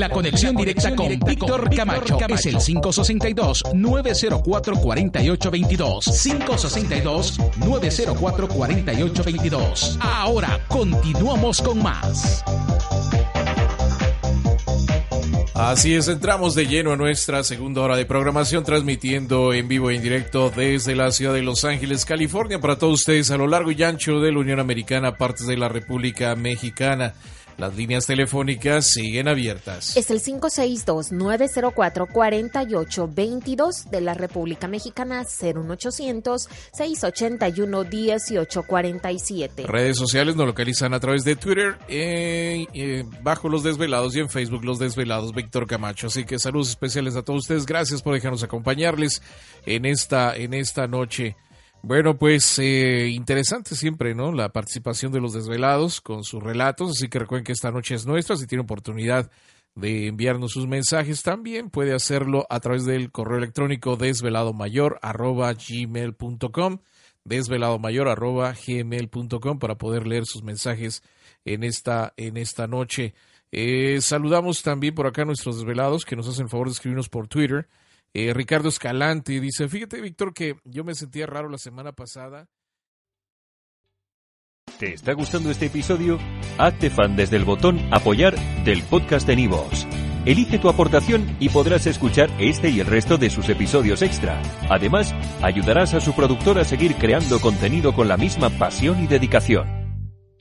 La conexión directa con Víctor Camacho es el 562-904-4822. 562-904-4822. Ahora continuamos con más. Así es, entramos de lleno a nuestra segunda hora de programación, transmitiendo en vivo e en directo desde la ciudad de Los Ángeles, California, para todos ustedes a lo largo y ancho de la Unión Americana, partes de la República Mexicana. Las líneas telefónicas siguen abiertas. Es el 562-904-4822 de la República Mexicana, 01800-681-1847. Redes sociales nos localizan a través de Twitter, eh, eh, bajo Los Desvelados y en Facebook Los Desvelados Víctor Camacho. Así que saludos especiales a todos ustedes. Gracias por dejarnos acompañarles en esta, en esta noche. Bueno, pues eh, interesante siempre, ¿no? La participación de los desvelados con sus relatos, así que recuerden que esta noche es nuestra, si tiene oportunidad de enviarnos sus mensajes, también puede hacerlo a través del correo electrónico desveladomayor@gmail.com, desveladomayor@gmail.com para poder leer sus mensajes en esta en esta noche. Eh, saludamos también por acá a nuestros desvelados que nos hacen favor de escribirnos por Twitter. Eh, Ricardo Escalante dice, fíjate Víctor que yo me sentía raro la semana pasada. ¿Te está gustando este episodio? Hazte fan desde el botón apoyar del podcast de Nivos. Elige tu aportación y podrás escuchar este y el resto de sus episodios extra. Además, ayudarás a su productor a seguir creando contenido con la misma pasión y dedicación.